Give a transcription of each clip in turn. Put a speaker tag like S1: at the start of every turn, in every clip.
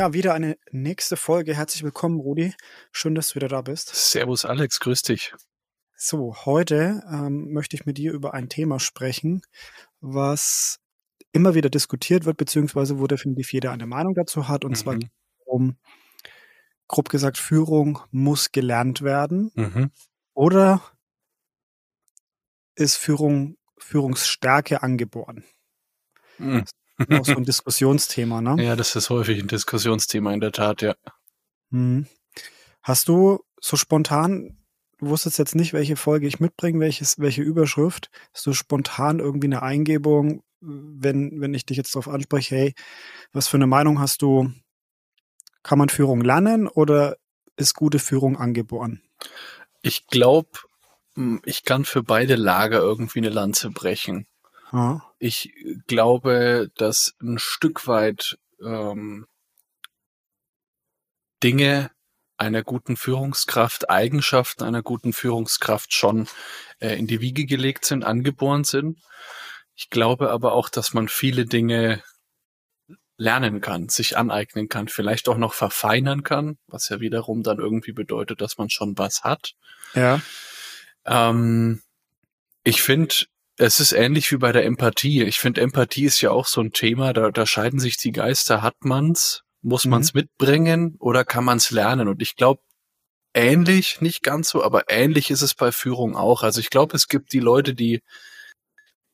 S1: Ja, wieder eine nächste Folge. Herzlich willkommen, Rudi. Schön, dass du wieder da bist.
S2: Servus, Alex. Grüß dich.
S1: So, heute ähm, möchte ich mit dir über ein Thema sprechen, was immer wieder diskutiert wird, beziehungsweise wo definitiv jeder eine Meinung dazu hat. Und mhm. zwar um, grob gesagt, Führung muss gelernt werden. Mhm. Oder ist Führung, Führungsstärke angeboren? Mhm. Auch so ein Diskussionsthema, ne?
S2: Ja, das ist häufig ein Diskussionsthema in der Tat, ja.
S1: Hm. Hast du so spontan, du wusstest jetzt nicht, welche Folge ich mitbringe, welches, welche Überschrift, hast du spontan irgendwie eine Eingebung, wenn, wenn ich dich jetzt darauf anspreche, hey, was für eine Meinung hast du? Kann man Führung lernen oder ist gute Führung angeboren?
S2: Ich glaube, hm, ich kann für beide Lager irgendwie eine Lanze brechen. Ja. Ich glaube, dass ein Stück weit ähm, Dinge einer guten Führungskraft, Eigenschaften einer guten Führungskraft schon äh, in die Wiege gelegt sind, angeboren sind. Ich glaube aber auch, dass man viele Dinge lernen kann, sich aneignen kann, vielleicht auch noch verfeinern kann, was ja wiederum dann irgendwie bedeutet, dass man schon was hat.
S1: Ja.
S2: Ähm, ich finde, es ist ähnlich wie bei der Empathie. Ich finde, Empathie ist ja auch so ein Thema, da, da scheiden sich die Geister. Hat man's? Muss mhm. man's mitbringen oder kann man's lernen? Und ich glaube, ähnlich, nicht ganz so, aber ähnlich ist es bei Führung auch. Also ich glaube, es gibt die Leute, die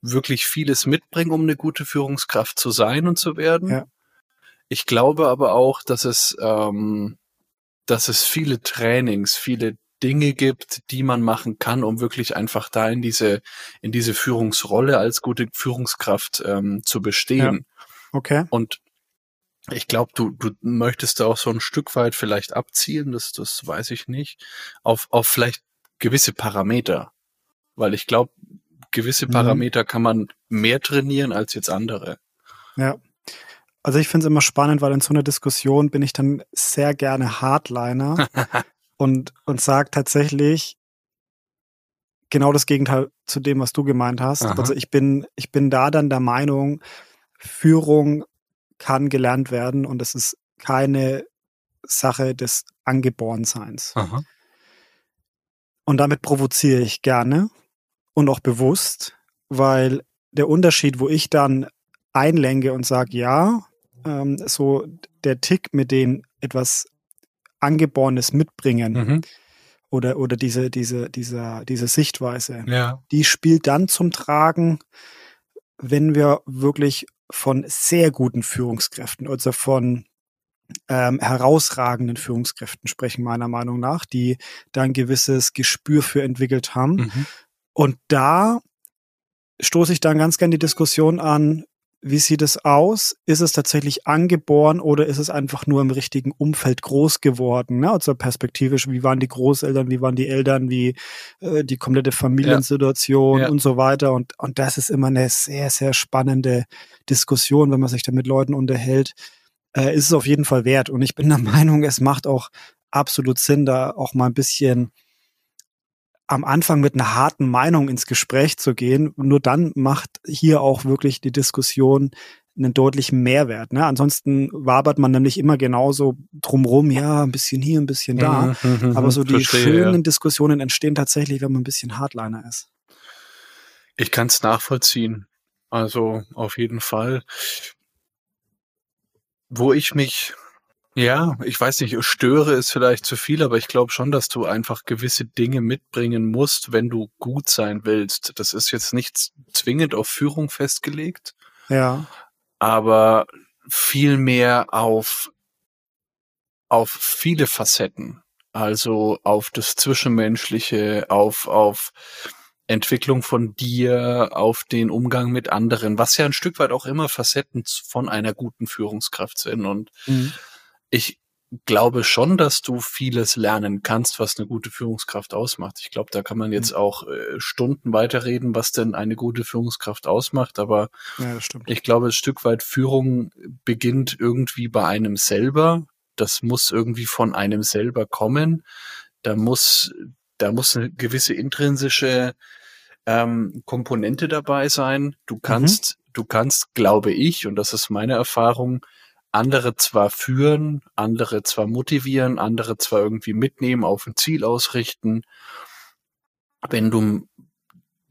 S2: wirklich vieles mitbringen, um eine gute Führungskraft zu sein und zu werden. Ja. Ich glaube aber auch, dass es, ähm, dass es viele Trainings, viele Dinge gibt, die man machen kann, um wirklich einfach da in diese, in diese Führungsrolle als gute Führungskraft ähm, zu bestehen.
S1: Ja. Okay.
S2: Und ich glaube, du, du möchtest da auch so ein Stück weit vielleicht abzielen, das, das weiß ich nicht, auf, auf vielleicht gewisse Parameter. Weil ich glaube, gewisse mhm. Parameter mhm. kann man mehr trainieren als jetzt andere.
S1: Ja. Also ich finde es immer spannend, weil in so einer Diskussion bin ich dann sehr gerne Hardliner, und, und sagt tatsächlich genau das Gegenteil zu dem, was du gemeint hast. Aha. Also ich bin, ich bin da dann der Meinung, Führung kann gelernt werden und es ist keine Sache des Angeborenseins. Aha. Und damit provoziere ich gerne und auch bewusst, weil der Unterschied, wo ich dann einlenke und sage, ja, ähm, so der Tick, mit dem etwas Angeborenes mitbringen. Mhm. Oder, oder diese, diese, diese, diese Sichtweise.
S2: Ja.
S1: Die spielt dann zum Tragen, wenn wir wirklich von sehr guten Führungskräften, also von ähm, herausragenden Führungskräften sprechen, meiner Meinung nach, die da ein gewisses Gespür für entwickelt haben. Mhm. Und da stoße ich dann ganz gerne die Diskussion an, wie sieht es aus? Ist es tatsächlich angeboren oder ist es einfach nur im richtigen Umfeld groß geworden? Ne? Also perspektivisch, wie waren die Großeltern, wie waren die Eltern, wie äh, die komplette Familiensituation ja. Ja. und so weiter. Und, und das ist immer eine sehr, sehr spannende Diskussion, wenn man sich da mit Leuten unterhält. Äh, ist es auf jeden Fall wert. Und ich bin der Meinung, es macht auch absolut Sinn, da auch mal ein bisschen am Anfang mit einer harten Meinung ins Gespräch zu gehen. Nur dann macht hier auch wirklich die Diskussion einen deutlichen Mehrwert. Ne? Ansonsten wabert man nämlich immer genauso drumrum, ja, ein bisschen hier, ein bisschen da. Mhm, mhm, mhm Aber so die verstehe, schönen ja. Diskussionen entstehen tatsächlich, wenn man ein bisschen Hardliner ist.
S2: Ich kann es nachvollziehen. Also auf jeden Fall. Wo ich mich ja, ich weiß nicht, störe ist vielleicht zu viel, aber ich glaube schon, dass du einfach gewisse Dinge mitbringen musst, wenn du gut sein willst. Das ist jetzt nicht zwingend auf Führung festgelegt.
S1: Ja.
S2: Aber vielmehr auf, auf viele Facetten. Also auf das Zwischenmenschliche, auf, auf Entwicklung von dir, auf den Umgang mit anderen, was ja ein Stück weit auch immer Facetten von einer guten Führungskraft sind. Und mhm ich glaube schon, dass du vieles lernen kannst, was eine gute Führungskraft ausmacht. Ich glaube, da kann man jetzt mhm. auch äh, Stunden weiterreden, was denn eine gute Führungskraft ausmacht. Aber
S1: ja,
S2: ich glaube, ein Stück weit Führung beginnt irgendwie bei einem selber. Das muss irgendwie von einem selber kommen. Da muss, da muss eine gewisse intrinsische ähm, Komponente dabei sein. Du mhm. kannst, mhm. du kannst, glaube ich, und das ist meine Erfahrung, andere zwar führen, andere zwar motivieren, andere zwar irgendwie mitnehmen, auf ein Ziel ausrichten. Wenn du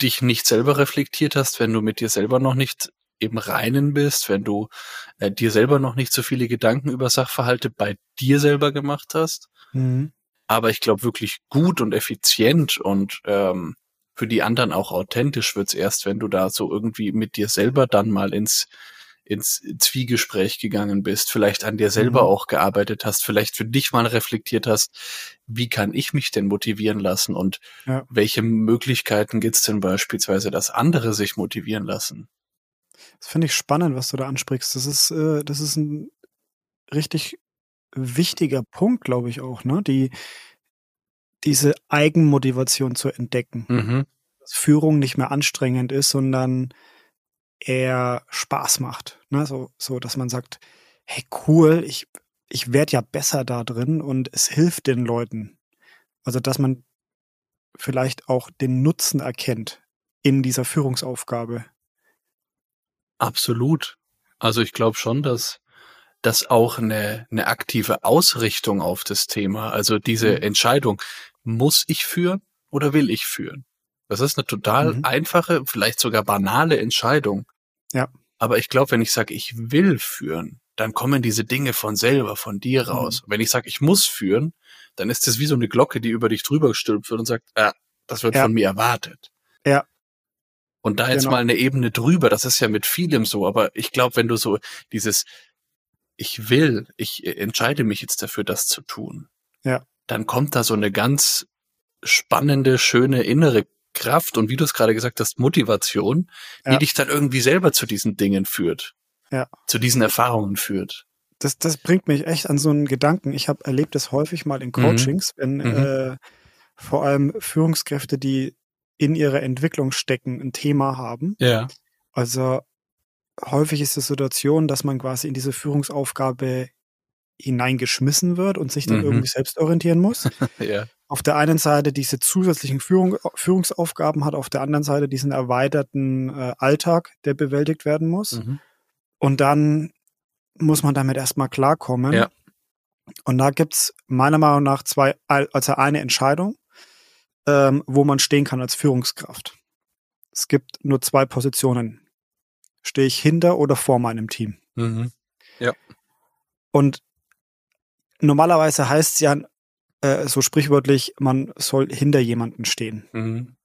S2: dich nicht selber reflektiert hast, wenn du mit dir selber noch nicht im Reinen bist, wenn du äh, dir selber noch nicht so viele Gedanken über Sachverhalte bei dir selber gemacht hast. Mhm. Aber ich glaube, wirklich gut und effizient und ähm, für die anderen auch authentisch wird's erst, wenn du da so irgendwie mit dir selber dann mal ins ins Zwiegespräch gegangen bist, vielleicht an dir selber mhm. auch gearbeitet hast, vielleicht für dich mal reflektiert hast, wie kann ich mich denn motivieren lassen und ja. welche Möglichkeiten gibt's denn beispielsweise, dass andere sich motivieren lassen?
S1: Das finde ich spannend, was du da ansprichst. Das ist, äh, das ist ein richtig wichtiger Punkt, glaube ich auch, ne? Die, diese Eigenmotivation zu entdecken. Mhm. Dass Führung nicht mehr anstrengend ist, sondern eher Spaß macht. Ne? So, so, dass man sagt, hey, cool, ich, ich werde ja besser da drin und es hilft den Leuten. Also, dass man vielleicht auch den Nutzen erkennt in dieser Führungsaufgabe.
S2: Absolut. Also ich glaube schon, dass das auch eine, eine aktive Ausrichtung auf das Thema, also diese mhm. Entscheidung, muss ich führen oder will ich führen? Das ist eine total mhm. einfache, vielleicht sogar banale Entscheidung.
S1: Ja.
S2: Aber ich glaube, wenn ich sage, ich will führen, dann kommen diese Dinge von selber, von dir mhm. raus. Mhm. Wenn ich sage, ich muss führen, dann ist das wie so eine Glocke, die über dich drüber gestülpt wird und sagt, ah, das wird ja. von mir erwartet.
S1: Ja.
S2: Und da jetzt genau. mal eine Ebene drüber, das ist ja mit vielem so, aber ich glaube, wenn du so dieses, ich will, ich entscheide mich jetzt dafür, das zu tun,
S1: ja.
S2: dann kommt da so eine ganz spannende, schöne innere Kraft und wie du es gerade gesagt hast, Motivation, die ja. dich dann irgendwie selber zu diesen Dingen führt.
S1: Ja.
S2: Zu diesen Erfahrungen führt.
S1: Das, das bringt mich echt an so einen Gedanken. Ich habe erlebt das häufig mal in mhm. Coachings, mhm. wenn mhm. Äh, vor allem Führungskräfte, die in ihrer Entwicklung stecken, ein Thema haben.
S2: Ja.
S1: Also häufig ist die Situation, dass man quasi in diese Führungsaufgabe hineingeschmissen wird und sich dann mhm. irgendwie selbst orientieren muss.
S2: ja.
S1: Auf der einen Seite diese zusätzlichen Führung, Führungsaufgaben hat, auf der anderen Seite diesen erweiterten äh, Alltag, der bewältigt werden muss. Mhm. Und dann muss man damit erstmal klarkommen.
S2: Ja.
S1: Und da gibt's meiner Meinung nach zwei, also eine Entscheidung ähm, wo man stehen kann als Führungskraft. Es gibt nur zwei Positionen. Stehe ich hinter oder vor meinem Team?
S2: Mhm. Ja.
S1: Und normalerweise heißt es ja äh, so sprichwörtlich, man soll hinter jemanden stehen.
S2: Mhm.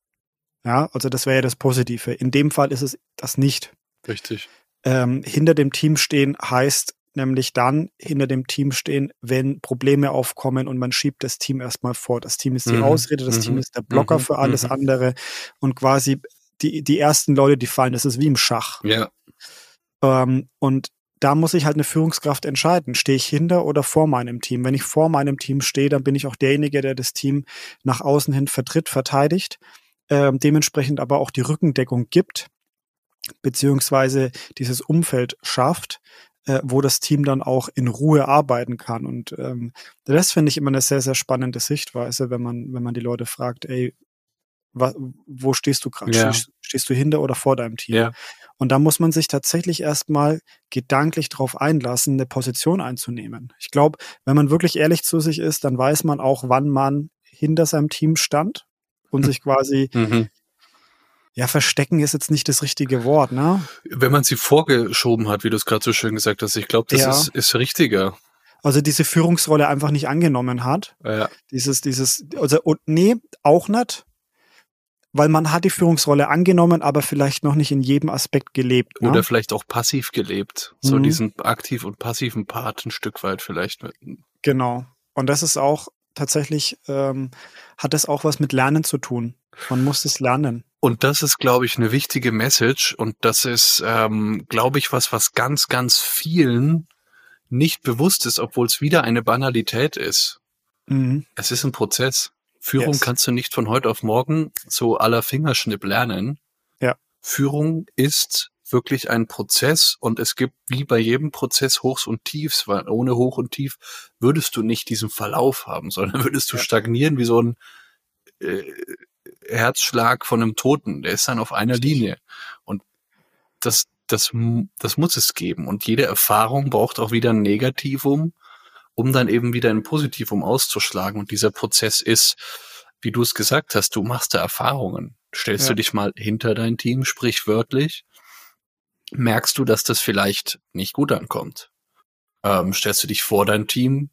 S1: Ja, also das wäre ja das Positive. In dem Fall ist es das nicht.
S2: Richtig.
S1: Ähm, hinter dem Team stehen heißt, nämlich dann hinter dem Team stehen, wenn Probleme aufkommen und man schiebt das Team erstmal vor. Das Team ist die mhm. Ausrede, das mhm. Team ist der Blocker mhm. für alles mhm. andere und quasi die, die ersten Leute, die fallen, das ist wie im Schach.
S2: Ja.
S1: Ähm, und da muss ich halt eine Führungskraft entscheiden. Stehe ich hinter oder vor meinem Team? Wenn ich vor meinem Team stehe, dann bin ich auch derjenige, der das Team nach außen hin vertritt, verteidigt, äh, dementsprechend aber auch die Rückendeckung gibt, beziehungsweise dieses Umfeld schafft, äh, wo das Team dann auch in Ruhe arbeiten kann. Und ähm, das finde ich immer eine sehr, sehr spannende Sichtweise, wenn man, wenn man die Leute fragt, ey, wo stehst du gerade? Ja. Stehst, stehst, du hinter oder vor deinem Team?
S2: Ja.
S1: Und da muss man sich tatsächlich erstmal gedanklich darauf einlassen, eine Position einzunehmen. Ich glaube, wenn man wirklich ehrlich zu sich ist, dann weiß man auch, wann man hinter seinem Team stand und sich quasi mhm ja, verstecken ist jetzt nicht das richtige Wort, ne?
S2: Wenn man sie vorgeschoben hat, wie du es gerade so schön gesagt hast, ich glaube, das ja. ist, ist richtiger.
S1: Also diese Führungsrolle einfach nicht angenommen hat.
S2: Ja.
S1: Dieses, dieses, also und nee, auch nicht. Weil man hat die Führungsrolle angenommen, aber vielleicht noch nicht in jedem Aspekt gelebt.
S2: Ne? Oder vielleicht auch passiv gelebt. So mhm. diesen aktiv und passiven Part ein Stück weit vielleicht.
S1: Genau. Und das ist auch tatsächlich, ähm, hat das auch was mit Lernen zu tun. Man muss es lernen.
S2: Und das ist, glaube ich, eine wichtige Message. Und das ist, ähm, glaube ich, was, was ganz, ganz vielen nicht bewusst ist, obwohl es wieder eine Banalität ist. Mhm. Es ist ein Prozess. Führung yes. kannst du nicht von heute auf morgen so aller Fingerschnipp lernen.
S1: Ja.
S2: Führung ist wirklich ein Prozess und es gibt wie bei jedem Prozess Hochs und Tiefs, weil ohne Hoch und Tief würdest du nicht diesen Verlauf haben, sondern würdest du ja. stagnieren wie so ein äh, Herzschlag von einem Toten. Der ist dann auf einer Linie. Und das, das, das muss es geben. Und jede Erfahrung braucht auch wieder ein Negativum, um dann eben wieder ein Positivum auszuschlagen. Und dieser Prozess ist, wie du es gesagt hast, du machst da Erfahrungen. Stellst ja. du dich mal hinter dein Team, sprichwörtlich, merkst du, dass das vielleicht nicht gut ankommt. Ähm, stellst du dich vor dein Team,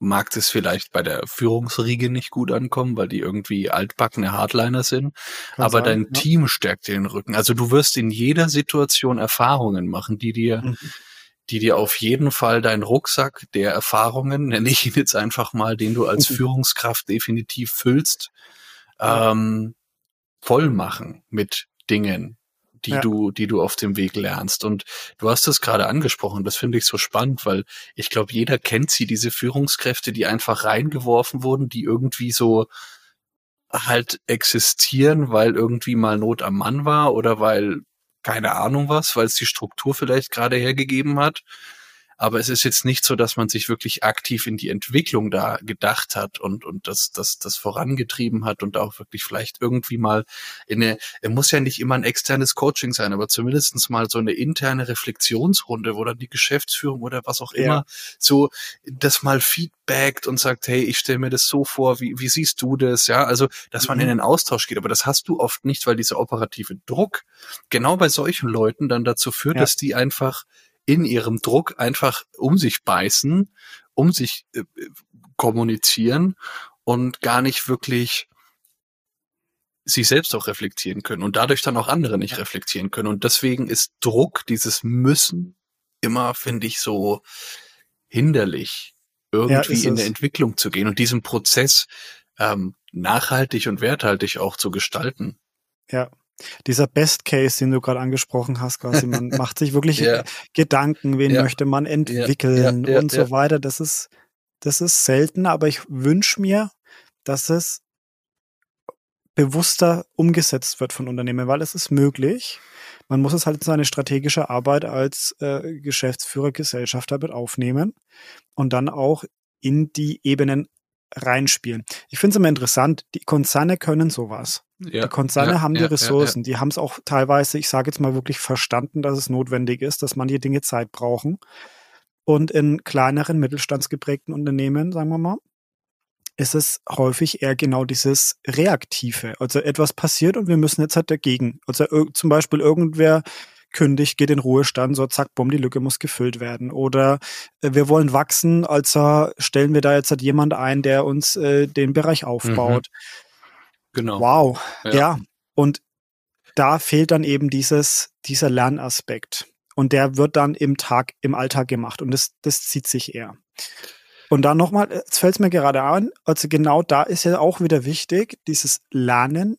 S2: mag es vielleicht bei der Führungsriege nicht gut ankommen, weil die irgendwie altbackene Hardliner sind, Kann aber sein, dein ja. Team stärkt dir den Rücken. Also du wirst in jeder Situation Erfahrungen machen, die dir, mhm. Die dir auf jeden Fall deinen Rucksack der Erfahrungen, nenne ich ihn jetzt einfach mal, den du als. Führungskraft definitiv füllst, ähm, voll machen mit Dingen, die ja. du, die du auf dem Weg lernst. Und du hast es gerade angesprochen, das finde ich so spannend, weil ich glaube, jeder kennt sie, diese Führungskräfte, die einfach reingeworfen wurden, die irgendwie so halt existieren, weil irgendwie mal Not am Mann war oder weil keine Ahnung was, weil es die Struktur vielleicht gerade hergegeben hat. Aber es ist jetzt nicht so, dass man sich wirklich aktiv in die Entwicklung da gedacht hat und, und das, das, das vorangetrieben hat und auch wirklich vielleicht irgendwie mal in eine, er muss ja nicht immer ein externes Coaching sein, aber zumindestens mal so eine interne Reflexionsrunde, wo dann die Geschäftsführung oder was auch immer ja. so das mal feedbackt und sagt, hey, ich stelle mir das so vor, wie, wie siehst du das? Ja, also, dass man mhm. in den Austausch geht, aber das hast du oft nicht, weil dieser operative Druck genau bei solchen Leuten dann dazu führt, ja. dass die einfach in ihrem Druck einfach um sich beißen, um sich äh, kommunizieren und gar nicht wirklich sich selbst auch reflektieren können und dadurch dann auch andere nicht reflektieren können. Und deswegen ist Druck, dieses Müssen, immer, finde ich, so hinderlich, irgendwie ja, in der Entwicklung zu gehen und diesen Prozess ähm, nachhaltig und werthaltig auch zu gestalten.
S1: Ja, dieser Best Case, den du gerade angesprochen hast, quasi, man macht sich wirklich ja. Gedanken, wen ja. möchte man entwickeln ja. und so weiter. Das ist, das ist selten, aber ich wünsche mir, dass es bewusster umgesetzt wird von Unternehmen, weil es ist möglich. Man muss es halt in seine strategische Arbeit als äh, Geschäftsführer, Gesellschafter mit aufnehmen und dann auch in die Ebenen reinspielen. Ich finde es immer interessant, die Konzerne können sowas. Ja, die Konzerne ja, haben die ja, Ressourcen, die haben es auch teilweise, ich sage jetzt mal wirklich verstanden, dass es notwendig ist, dass manche Dinge Zeit brauchen. Und in kleineren, mittelstandsgeprägten Unternehmen, sagen wir mal, ist es häufig eher genau dieses Reaktive. Also etwas passiert und wir müssen jetzt halt dagegen. Also zum Beispiel irgendwer kündigt, geht in Ruhestand, so zack, bumm, die Lücke muss gefüllt werden. Oder äh, wir wollen wachsen, also stellen wir da jetzt halt jemand ein, der uns äh, den Bereich aufbaut. Mhm. Genau. Wow. Ja. ja. Und da fehlt dann eben dieses, dieser Lernaspekt. Und der wird dann im Tag, im Alltag gemacht. Und das, das zieht sich eher. Und dann nochmal, jetzt fällt es mir gerade an, also genau da ist ja auch wieder wichtig, dieses Lernen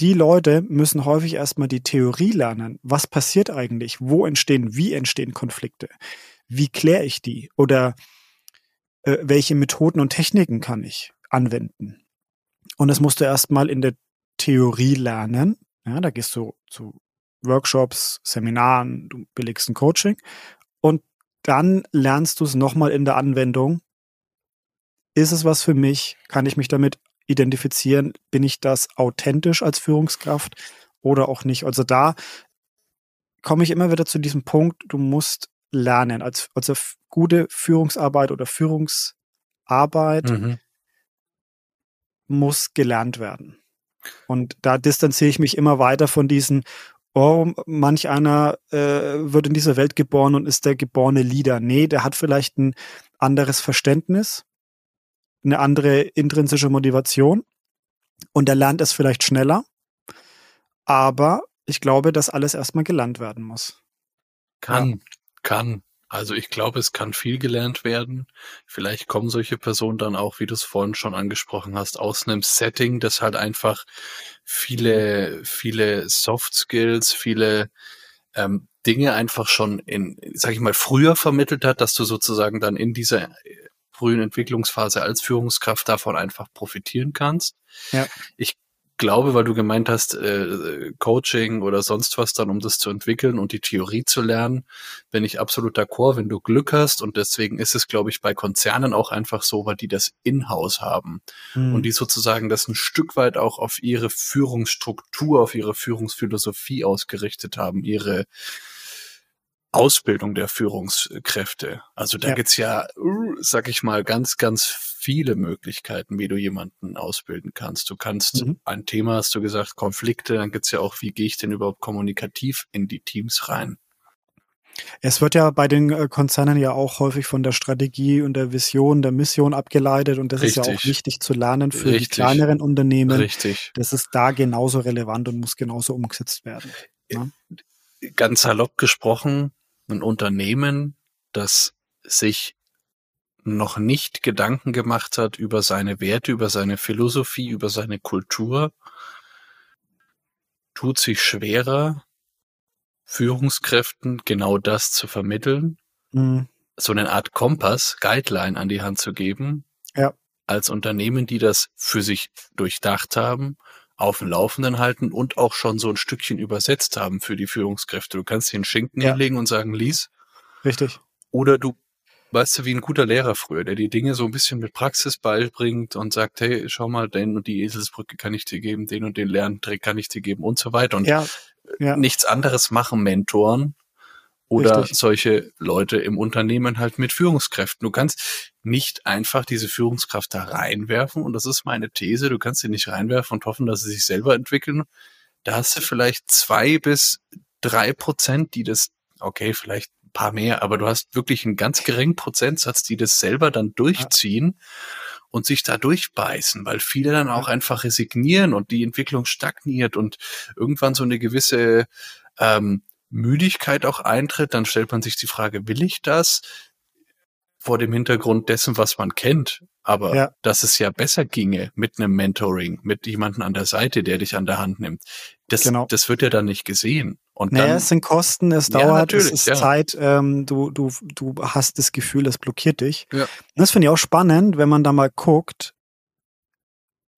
S1: die Leute müssen häufig erstmal die Theorie lernen. Was passiert eigentlich? Wo entstehen, wie entstehen Konflikte? Wie kläre ich die? Oder äh, welche Methoden und Techniken kann ich anwenden? Und das musst du erstmal in der Theorie lernen. Ja, da gehst du zu Workshops, Seminaren, du belegst ein Coaching und dann lernst du es nochmal in der Anwendung. Ist es was für mich? Kann ich mich damit identifizieren, bin ich das authentisch als Führungskraft oder auch nicht. Also da komme ich immer wieder zu diesem Punkt, du musst lernen. Als, also gute Führungsarbeit oder Führungsarbeit mhm. muss gelernt werden. Und da distanziere ich mich immer weiter von diesen, oh, manch einer äh, wird in dieser Welt geboren und ist der geborene Leader. Nee, der hat vielleicht ein anderes Verständnis eine andere intrinsische Motivation und er lernt es vielleicht schneller. Aber ich glaube, dass alles erstmal gelernt werden muss.
S2: Kann, ja. kann. Also ich glaube, es kann viel gelernt werden. Vielleicht kommen solche Personen dann auch, wie du es vorhin schon angesprochen hast, aus einem Setting, das halt einfach viele, viele Soft Skills, viele ähm, Dinge einfach schon in, sag ich mal, früher vermittelt hat, dass du sozusagen dann in dieser frühen Entwicklungsphase als Führungskraft davon einfach profitieren kannst. Ja. Ich glaube, weil du gemeint hast, äh, Coaching oder sonst was dann, um das zu entwickeln und die Theorie zu lernen, bin ich absolut d'accord, wenn du Glück hast. Und deswegen ist es, glaube ich, bei Konzernen auch einfach so, weil die das in-house haben hm. und die sozusagen das ein Stück weit auch auf ihre Führungsstruktur, auf ihre Führungsphilosophie ausgerichtet haben, ihre Ausbildung der Führungskräfte. Also da ja. gibt's ja, sag ich mal, ganz, ganz viele Möglichkeiten, wie du jemanden ausbilden kannst. Du kannst mhm. ein Thema, hast du gesagt, Konflikte, dann gibt's ja auch, wie gehe ich denn überhaupt kommunikativ in die Teams rein?
S1: Es wird ja bei den äh, Konzernen ja auch häufig von der Strategie und der Vision, der Mission abgeleitet und das Richtig. ist ja auch wichtig zu lernen für Richtig. die kleineren Unternehmen.
S2: Richtig.
S1: Das ist da genauso relevant und muss genauso umgesetzt werden.
S2: Ne? Ganz salopp gesprochen, ein Unternehmen, das sich noch nicht Gedanken gemacht hat über seine Werte, über seine Philosophie, über seine Kultur, tut sich schwerer, Führungskräften genau das zu vermitteln, mhm. so eine Art Kompass, Guideline an die Hand zu geben,
S1: ja.
S2: als Unternehmen, die das für sich durchdacht haben auf dem Laufenden halten und auch schon so ein Stückchen übersetzt haben für die Führungskräfte. Du kannst den Schinken ja. hinlegen und sagen, lies.
S1: Richtig.
S2: Oder du, weißt du, wie ein guter Lehrer früher, der die Dinge so ein bisschen mit Praxis beibringt und sagt, hey, schau mal, den und die Eselsbrücke kann ich dir geben, den und den Lerntrick kann ich dir geben und so weiter. Und
S1: ja. Ja.
S2: nichts anderes machen Mentoren, oder Richtig. solche Leute im Unternehmen halt mit Führungskräften. Du kannst nicht einfach diese Führungskraft da reinwerfen und das ist meine These, du kannst sie nicht reinwerfen und hoffen, dass sie sich selber entwickeln. Da hast du vielleicht zwei bis drei Prozent, die das, okay, vielleicht ein paar mehr, aber du hast wirklich einen ganz geringen Prozentsatz, die das selber dann durchziehen. Ja und sich da durchbeißen, weil viele dann auch einfach resignieren und die Entwicklung stagniert und irgendwann so eine gewisse ähm, Müdigkeit auch eintritt, dann stellt man sich die Frage, will ich das? Vor dem Hintergrund dessen, was man kennt. Aber ja. dass es ja besser ginge mit einem Mentoring, mit jemandem an der Seite, der dich an der Hand nimmt. Das, genau. das wird ja dann nicht gesehen. Und
S1: naja,
S2: dann,
S1: es sind Kosten, es dauert, ja, es ist ja. Zeit, ähm, du, du, du hast das Gefühl, es blockiert dich. Ja. das finde ich auch spannend, wenn man da mal guckt,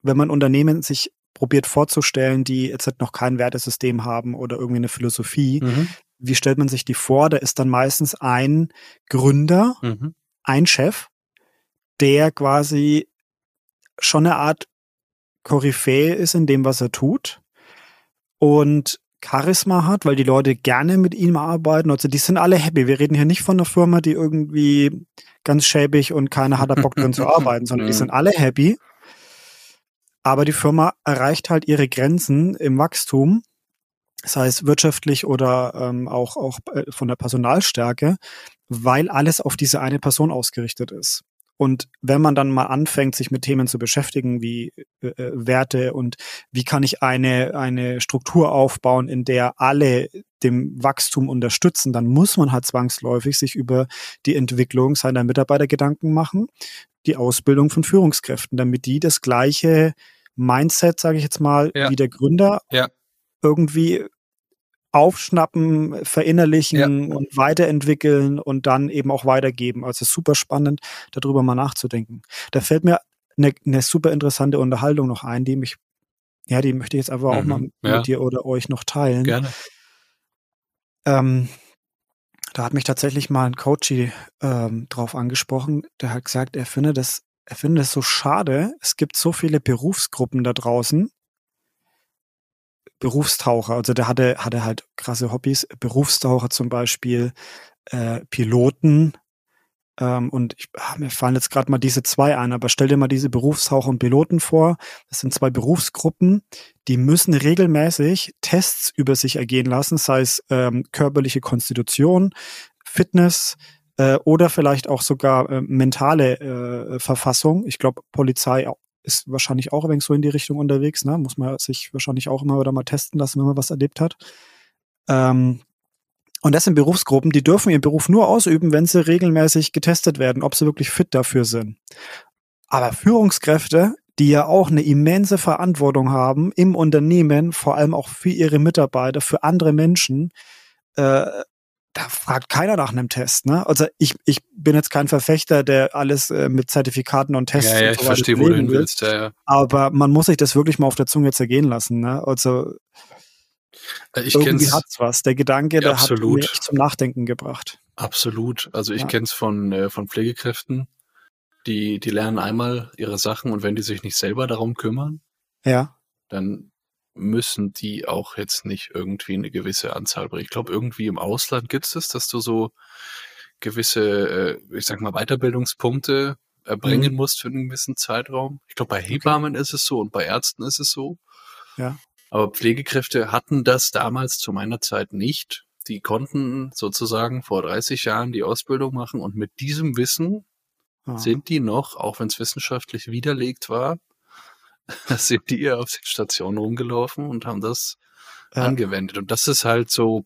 S1: wenn man Unternehmen sich probiert vorzustellen, die jetzt noch kein Wertesystem haben oder irgendwie eine Philosophie. Mhm. Wie stellt man sich die vor? Da ist dann meistens ein Gründer, mhm. ein Chef, der quasi schon eine Art Koryphäe ist in dem, was er tut und Charisma hat, weil die Leute gerne mit ihm arbeiten. Also die sind alle happy. Wir reden hier nicht von einer Firma, die irgendwie ganz schäbig und keiner hat da Bock drin zu arbeiten, sondern die mhm. sind alle happy aber die Firma erreicht halt ihre Grenzen im Wachstum, sei es wirtschaftlich oder ähm, auch, auch äh, von der Personalstärke, weil alles auf diese eine Person ausgerichtet ist. Und wenn man dann mal anfängt, sich mit Themen zu beschäftigen, wie äh, äh, Werte und wie kann ich eine, eine Struktur aufbauen, in der alle dem Wachstum unterstützen, dann muss man halt zwangsläufig sich über die Entwicklung seiner Mitarbeiter Gedanken machen, die Ausbildung von Führungskräften, damit die das gleiche Mindset, sage ich jetzt mal, ja. wie der Gründer
S2: ja.
S1: irgendwie aufschnappen, verinnerlichen ja. und weiterentwickeln und dann eben auch weitergeben. Also super spannend, darüber mal nachzudenken. Da fällt mir eine, eine super interessante Unterhaltung noch ein, die mich, ja, die möchte ich jetzt einfach mhm, auch mal ja. mit dir oder euch noch teilen.
S2: Gerne.
S1: Ähm, da hat mich tatsächlich mal ein Coachy ähm, drauf angesprochen, der hat gesagt, er findet das er findet es so schade. Es gibt so viele Berufsgruppen da draußen. Berufstaucher, also der hatte, hatte halt krasse Hobbys. Berufstaucher zum Beispiel, äh, Piloten. Ähm, und ich, ach, mir fallen jetzt gerade mal diese zwei ein, aber stell dir mal diese Berufstaucher und Piloten vor. Das sind zwei Berufsgruppen, die müssen regelmäßig Tests über sich ergehen lassen, sei es ähm, körperliche Konstitution, Fitness, äh, oder vielleicht auch sogar äh, mentale äh, Verfassung. Ich glaube, Polizei ist wahrscheinlich auch ein wenig so in die Richtung unterwegs. Ne? Muss man sich wahrscheinlich auch immer wieder mal testen lassen, wenn man was erlebt hat. Ähm, und das sind Berufsgruppen, die dürfen ihren Beruf nur ausüben, wenn sie regelmäßig getestet werden, ob sie wirklich fit dafür sind. Aber Führungskräfte, die ja auch eine immense Verantwortung haben im Unternehmen, vor allem auch für ihre Mitarbeiter, für andere Menschen, äh, da fragt keiner nach einem Test. Ne? Also ich, ich bin jetzt kein Verfechter, der alles äh, mit Zertifikaten und Tests.
S2: Ja, ja, ich verstehe, wo du hin willst. Ja, ja.
S1: Aber man muss sich das wirklich mal auf der Zunge zergehen lassen. Ne? Also
S2: Ich
S1: irgendwie
S2: kenn's
S1: hat's was. Der Gedanke, der hat
S2: absolut.
S1: mich echt zum Nachdenken gebracht.
S2: absolut. Also ich
S1: Ja.
S2: kenn's von äh, von Pflegekräften, die die lernen einmal ihre Sachen und wenn die sich nicht selber darum kümmern,
S1: Ja,
S2: dann müssen die auch jetzt nicht irgendwie eine gewisse Anzahl bringen. Ich glaube, irgendwie im Ausland gibt's es, dass du so gewisse, äh, ich sag mal, Weiterbildungspunkte erbringen
S1: Mhm.
S2: musst für einen gewissen Zeitraum. Ich glaube, bei Hebammen ist es so und bei Ärzten ist es so.
S1: Ja.
S2: Aber Pflegekräfte hatten das damals zu meiner Zeit nicht. Die konnten sozusagen vor 30 Jahren die Ausbildung machen und mit diesem Wissen
S1: ja.
S2: sind die noch, auch wenn es wissenschaftlich widerlegt war, sind die auf den Stationen rumgelaufen und haben das
S1: Ja.
S2: angewendet. Und das ist halt so,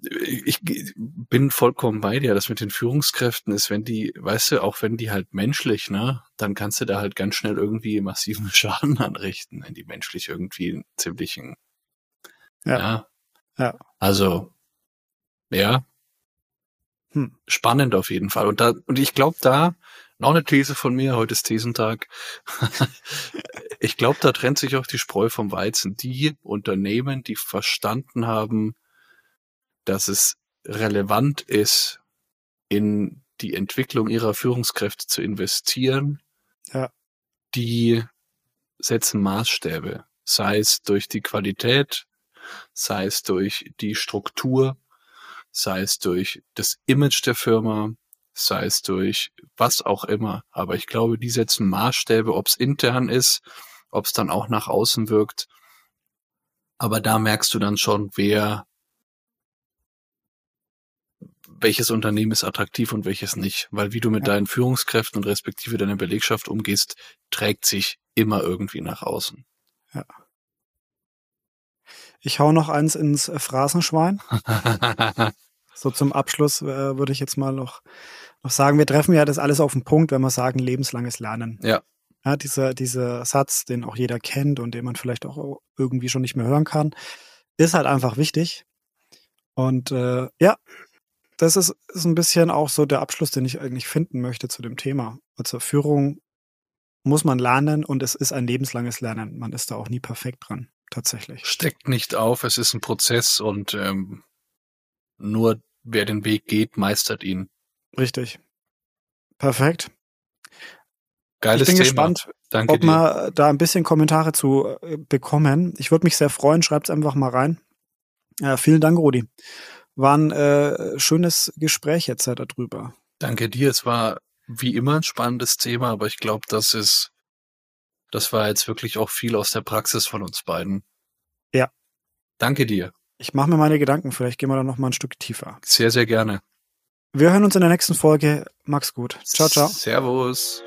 S2: ich bin vollkommen bei dir. Das mit den Führungskräften ist, wenn die, weißt du, auch wenn die halt menschlich, ne, dann kannst du da halt ganz schnell irgendwie massiven Schaden anrichten, wenn die menschlich irgendwie einen ziemlichen,
S1: Ja.
S2: ja.
S1: Ja.
S2: Also, ja.
S1: Hm.
S2: Spannend auf jeden Fall. Und da, und ich glaube da, noch eine These von mir, heute ist Thesentag. ich glaube, da trennt sich auch die Spreu vom Weizen. Die Unternehmen, die verstanden haben, dass es relevant ist, in die Entwicklung ihrer Führungskräfte zu investieren,
S1: Ja.
S2: die setzen Maßstäbe, sei es durch die Qualität, sei es durch die Struktur, sei es durch das Image der Firma, sei es durch was auch immer. Aber ich glaube, die setzen Maßstäbe, ob es intern ist, ob es dann auch nach außen wirkt. Aber da merkst du dann schon, wer welches Unternehmen ist attraktiv und welches nicht. Weil wie du mit
S1: Ja.
S2: deinen Führungskräften und respektive deiner Belegschaft umgehst, trägt sich immer irgendwie nach außen.
S1: Ich hau noch eins ins äh, Phrasenschwein. So zum Abschluss äh, würde ich jetzt mal noch, noch sagen, wir treffen ja das alles auf den Punkt, wenn wir sagen, lebenslanges Lernen.
S2: Ja.
S1: Ja, dieser, dieser Satz, den auch jeder kennt und den man vielleicht auch irgendwie schon nicht mehr hören kann, ist halt einfach wichtig. Und äh, ja, das ist, ist ein bisschen auch so der Abschluss, den ich eigentlich finden möchte zu dem Thema. Also Führung muss man lernen und es ist ein lebenslanges Lernen. Man ist da auch nie perfekt dran, tatsächlich.
S2: Steckt nicht auf, es ist ein Prozess und ähm, nur wer den Weg geht, meistert ihn.
S1: Richtig. Perfekt.
S2: Geiles
S1: ich bin
S2: Thema.
S1: gespannt,
S2: Danke
S1: ob wir da ein bisschen Kommentare zu äh, bekommen. Ich würde mich sehr freuen. Schreibt's einfach mal rein. Ja, vielen Dank, Rudi. War ein äh, schönes Gespräch jetzt äh, darüber.
S2: Danke dir. Es war wie immer ein spannendes Thema, aber ich glaube, das ist, das war jetzt wirklich auch viel aus der Praxis von uns beiden.
S1: Ja.
S2: Danke dir.
S1: Ich mache mir meine Gedanken. Vielleicht gehen wir da noch mal ein Stück tiefer.
S2: Sehr, sehr gerne.
S1: Wir hören uns in der nächsten Folge. Mach's gut. Ciao, ciao.
S2: Servus.